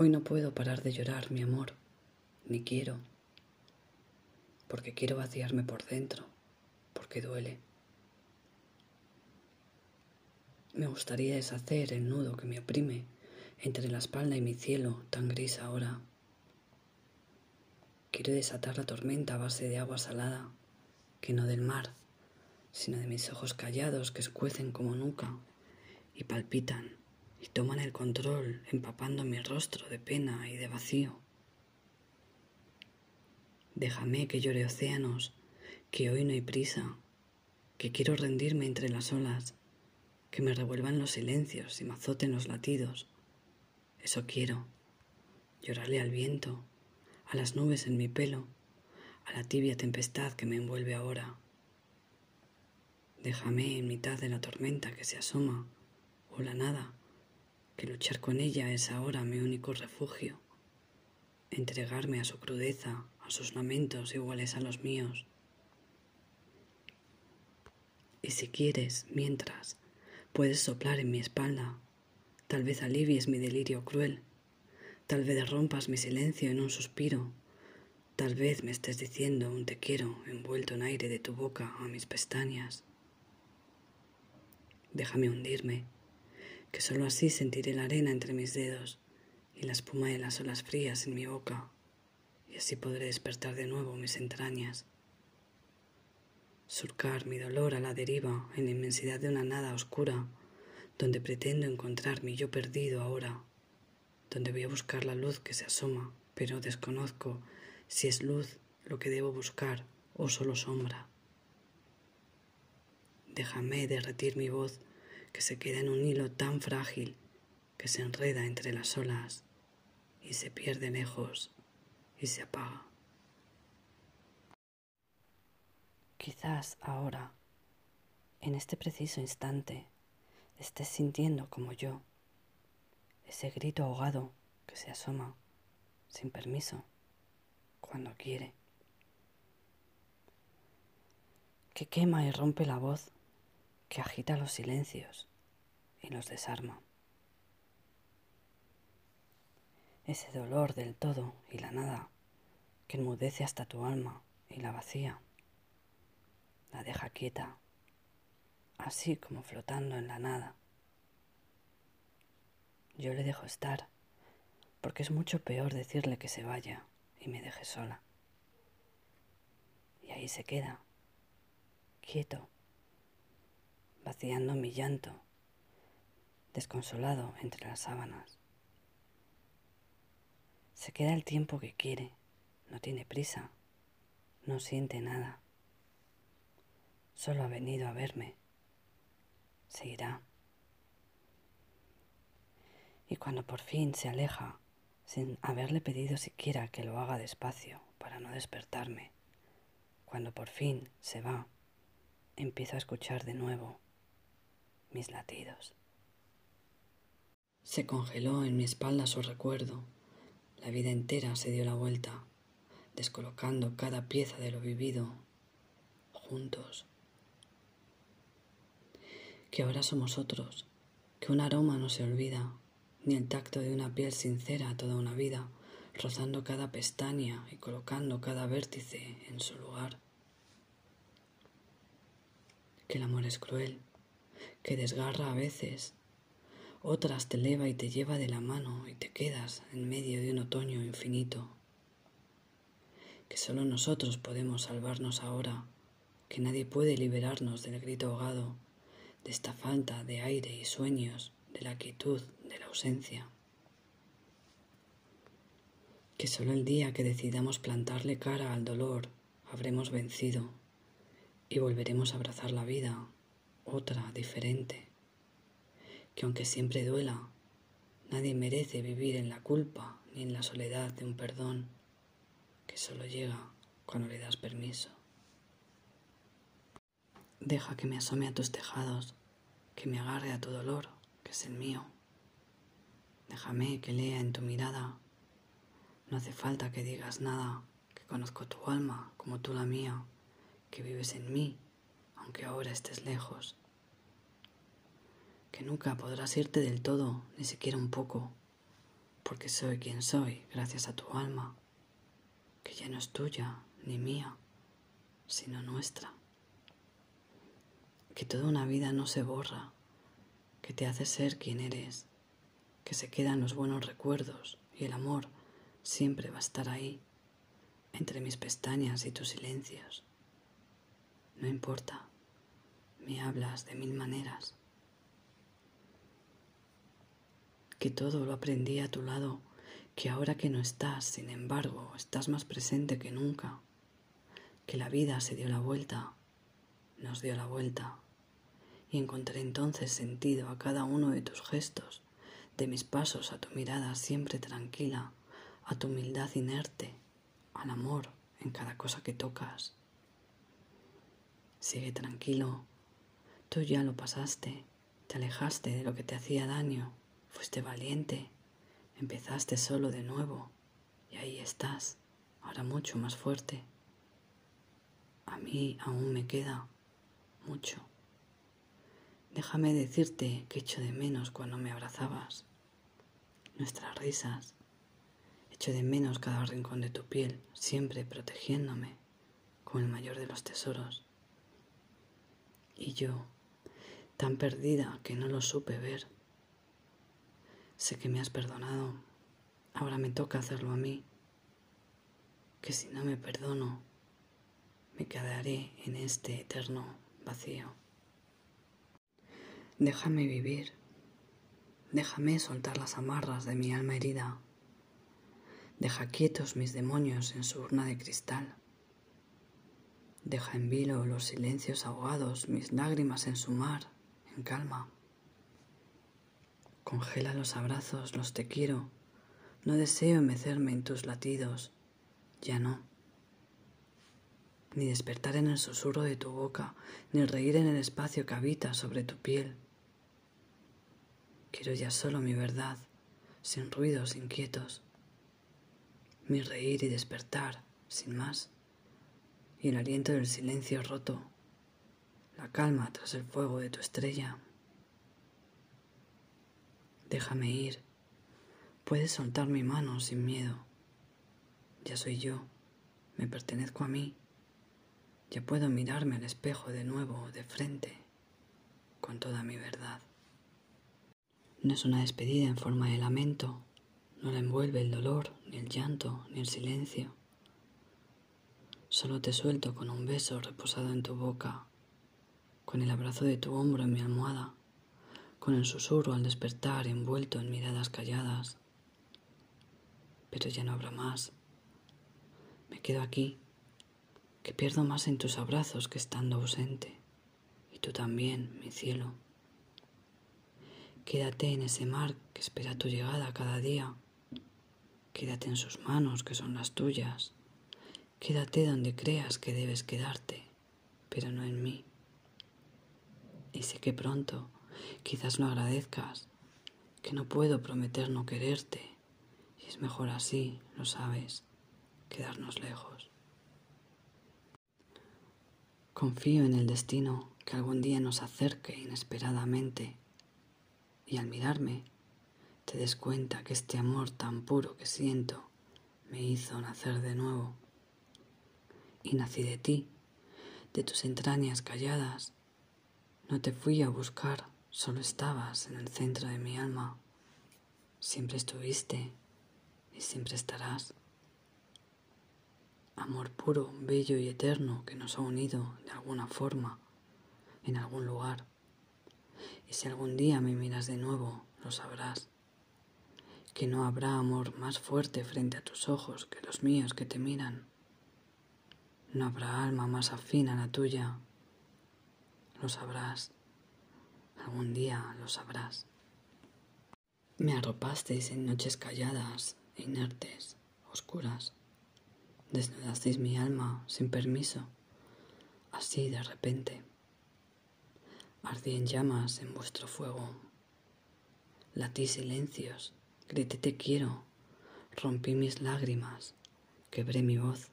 Hoy no puedo parar de llorar, mi amor, ni quiero, porque quiero vaciarme por dentro, porque duele. Me gustaría deshacer el nudo que me oprime entre la espalda y mi cielo tan gris ahora. Quiero desatar la tormenta a base de agua salada, que no del mar, sino de mis ojos callados que escuecen como nuca y palpitan y toman el control empapando mi rostro de pena y de vacío. Déjame que llore océanos, que hoy no hay prisa, que quiero rendirme entre las olas, que me revuelvan los silencios y me azoten los latidos. Eso quiero, llorarle al viento, a las nubes en mi pelo, a la tibia tempestad que me envuelve ahora. Déjame en mitad de la tormenta que se asoma, o la nada, que luchar con ella es ahora mi único refugio, entregarme a su crudeza, a sus lamentos iguales a los míos. Y si quieres, mientras, puedes soplar en mi espalda, tal vez alivies mi delirio cruel, tal vez rompas mi silencio en un suspiro, tal vez me estés diciendo un te quiero envuelto en aire de tu boca a mis pestañas. Déjame hundirme que sólo así sentiré la arena entre mis dedos y la espuma de las olas frías en mi boca, y así podré despertar de nuevo mis entrañas. Surcar mi dolor a la deriva en la inmensidad de una nada oscura, donde pretendo encontrar mi yo perdido ahora, donde voy a buscar la luz que se asoma, pero desconozco si es luz lo que debo buscar o solo sombra. Déjame derretir mi voz que se queda en un hilo tan frágil que se enreda entre las olas y se pierde lejos y se apaga. Quizás ahora, en este preciso instante, estés sintiendo como yo ese grito ahogado que se asoma sin permiso cuando quiere, que quema y rompe la voz que agita los silencios y los desarma. Ese dolor del todo y la nada que enmudece hasta tu alma y la vacía, la deja quieta, así como flotando en la nada. Yo le dejo estar, porque es mucho peor decirle que se vaya y me deje sola. Y ahí se queda, quieto vaciando mi llanto, desconsolado entre las sábanas. Se queda el tiempo que quiere, no tiene prisa, no siente nada. Solo ha venido a verme. Se irá. Y cuando por fin se aleja, sin haberle pedido siquiera que lo haga despacio para no despertarme, cuando por fin se va, empiezo a escuchar de nuevo mis latidos. Se congeló en mi espalda su recuerdo. La vida entera se dio la vuelta, descolocando cada pieza de lo vivido, juntos. Que ahora somos otros, que un aroma no se olvida, ni el tacto de una piel sincera toda una vida, rozando cada pestaña y colocando cada vértice en su lugar. Que el amor es cruel, que desgarra a veces, otras te eleva y te lleva de la mano y te quedas en medio de un otoño infinito. Que solo nosotros podemos salvarnos ahora, que nadie puede liberarnos del grito ahogado, de esta falta de aire y sueños, de la quietud, de la ausencia. Que solo el día que decidamos plantarle cara al dolor habremos vencido y volveremos a abrazar la vida otra diferente, que aunque siempre duela, nadie merece vivir en la culpa ni en la soledad de un perdón que solo llega cuando le das permiso. Deja que me asome a tus tejados, que me agarre a tu dolor, que es el mío. Déjame que lea en tu mirada. No hace falta que digas nada, que conozco tu alma como tú la mía, que vives en mí aunque ahora estés lejos, que nunca podrás irte del todo, ni siquiera un poco, porque soy quien soy gracias a tu alma, que ya no es tuya ni mía, sino nuestra. Que toda una vida no se borra, que te hace ser quien eres, que se quedan los buenos recuerdos y el amor siempre va a estar ahí, entre mis pestañas y tus silencios. No importa, me hablas de mil maneras. Que todo lo aprendí a tu lado, que ahora que no estás, sin embargo, estás más presente que nunca. Que la vida se dio la vuelta, nos dio la vuelta, y encontré entonces sentido a cada uno de tus gestos, de mis pasos a tu mirada siempre tranquila, a tu humildad inerte, al amor en cada cosa que tocas. Sigue tranquilo, tú ya lo pasaste, te alejaste de lo que te hacía daño, fuiste valiente, empezaste solo de nuevo y ahí estás, ahora mucho más fuerte. A mí aún me queda mucho. Déjame decirte que echo de menos cuando me abrazabas, nuestras risas, echo de menos cada rincón de tu piel, siempre protegiéndome como el mayor de los tesoros. Y yo, tan perdida que no lo supe ver. Sé que me has perdonado, ahora me toca hacerlo a mí, que si no me perdono, me quedaré en este eterno vacío. Déjame vivir, déjame soltar las amarras de mi alma herida, deja quietos mis demonios en su urna de cristal. Deja en vilo los silencios ahogados, mis lágrimas en su mar, en calma. Congela los abrazos, los te quiero. No deseo mecerme en tus latidos, ya no. Ni despertar en el susurro de tu boca, ni reír en el espacio que habita sobre tu piel. Quiero ya solo mi verdad, sin ruidos inquietos. Mi reír y despertar, sin más y el aliento del silencio roto, la calma tras el fuego de tu estrella. Déjame ir, puedes soltar mi mano sin miedo. Ya soy yo, me pertenezco a mí, ya puedo mirarme al espejo de nuevo, de frente, con toda mi verdad. No es una despedida en forma de lamento, no la envuelve el dolor, ni el llanto, ni el silencio. Solo te suelto con un beso reposado en tu boca, con el abrazo de tu hombro en mi almohada, con el susurro al despertar envuelto en miradas calladas. Pero ya no habrá más. Me quedo aquí, que pierdo más en tus abrazos que estando ausente, y tú también, mi cielo. Quédate en ese mar que espera tu llegada cada día. Quédate en sus manos que son las tuyas Quédate donde creas que debes quedarte, pero no en mí. Y sé que pronto quizás lo agradezcas, que no puedo prometer no quererte, y es mejor así, lo sabes, quedarnos lejos. Confío en el destino que algún día nos acerque inesperadamente, y al mirarme te des cuenta que este amor tan puro que siento me hizo nacer de nuevo y nací de ti, de tus entrañas calladas. No te fui a buscar, solo estabas en el centro de mi alma. Siempre estuviste y siempre estarás. Amor puro, bello y eterno que nos ha unido de alguna forma, en algún lugar. Y si algún día me miras de nuevo, lo sabrás. Que no habrá amor más fuerte frente a tus ojos que los míos que te miran. No habrá alma más afín a la tuya. Lo sabrás. Algún día lo sabrás. Me arropasteis en noches calladas, inertes, oscuras. Desnudasteis mi alma sin permiso, así de repente. Ardí en llamas en vuestro fuego. Latí silencios, grité te quiero, rompí mis lágrimas, quebré mi voz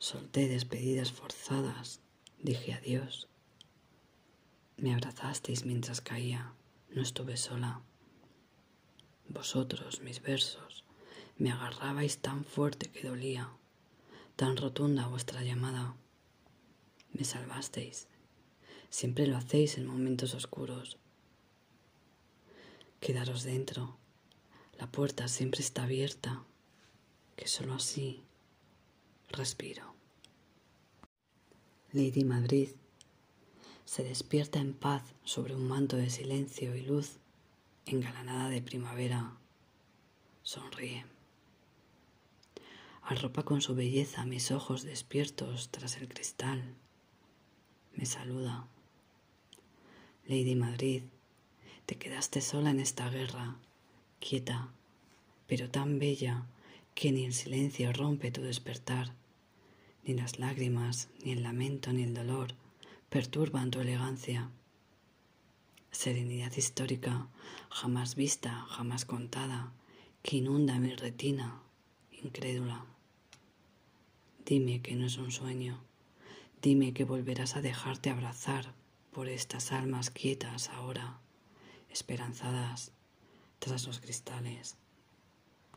Solté despedidas forzadas, dije adiós. Me abrazasteis mientras caía, no estuve sola. Vosotros, mis versos, me agarrabais tan fuerte que dolía, tan rotunda vuestra llamada. Me salvasteis. Siempre lo hacéis en momentos oscuros. Quedaros dentro. La puerta siempre está abierta, que solo así respiro. Lady Madrid se despierta en paz sobre un manto de silencio y luz engalanada de primavera. Sonríe. Arropa con su belleza mis ojos despiertos tras el cristal. Me saluda. Lady Madrid, te quedaste sola en esta guerra, quieta, pero tan bella que ni el silencio rompe tu despertar, ni las lágrimas, ni el lamento, ni el dolor perturban tu elegancia. Serenidad histórica, jamás vista, jamás contada, que inunda mi retina, incrédula. Dime que no es un sueño, dime que volverás a dejarte abrazar por estas almas quietas ahora, esperanzadas tras los cristales.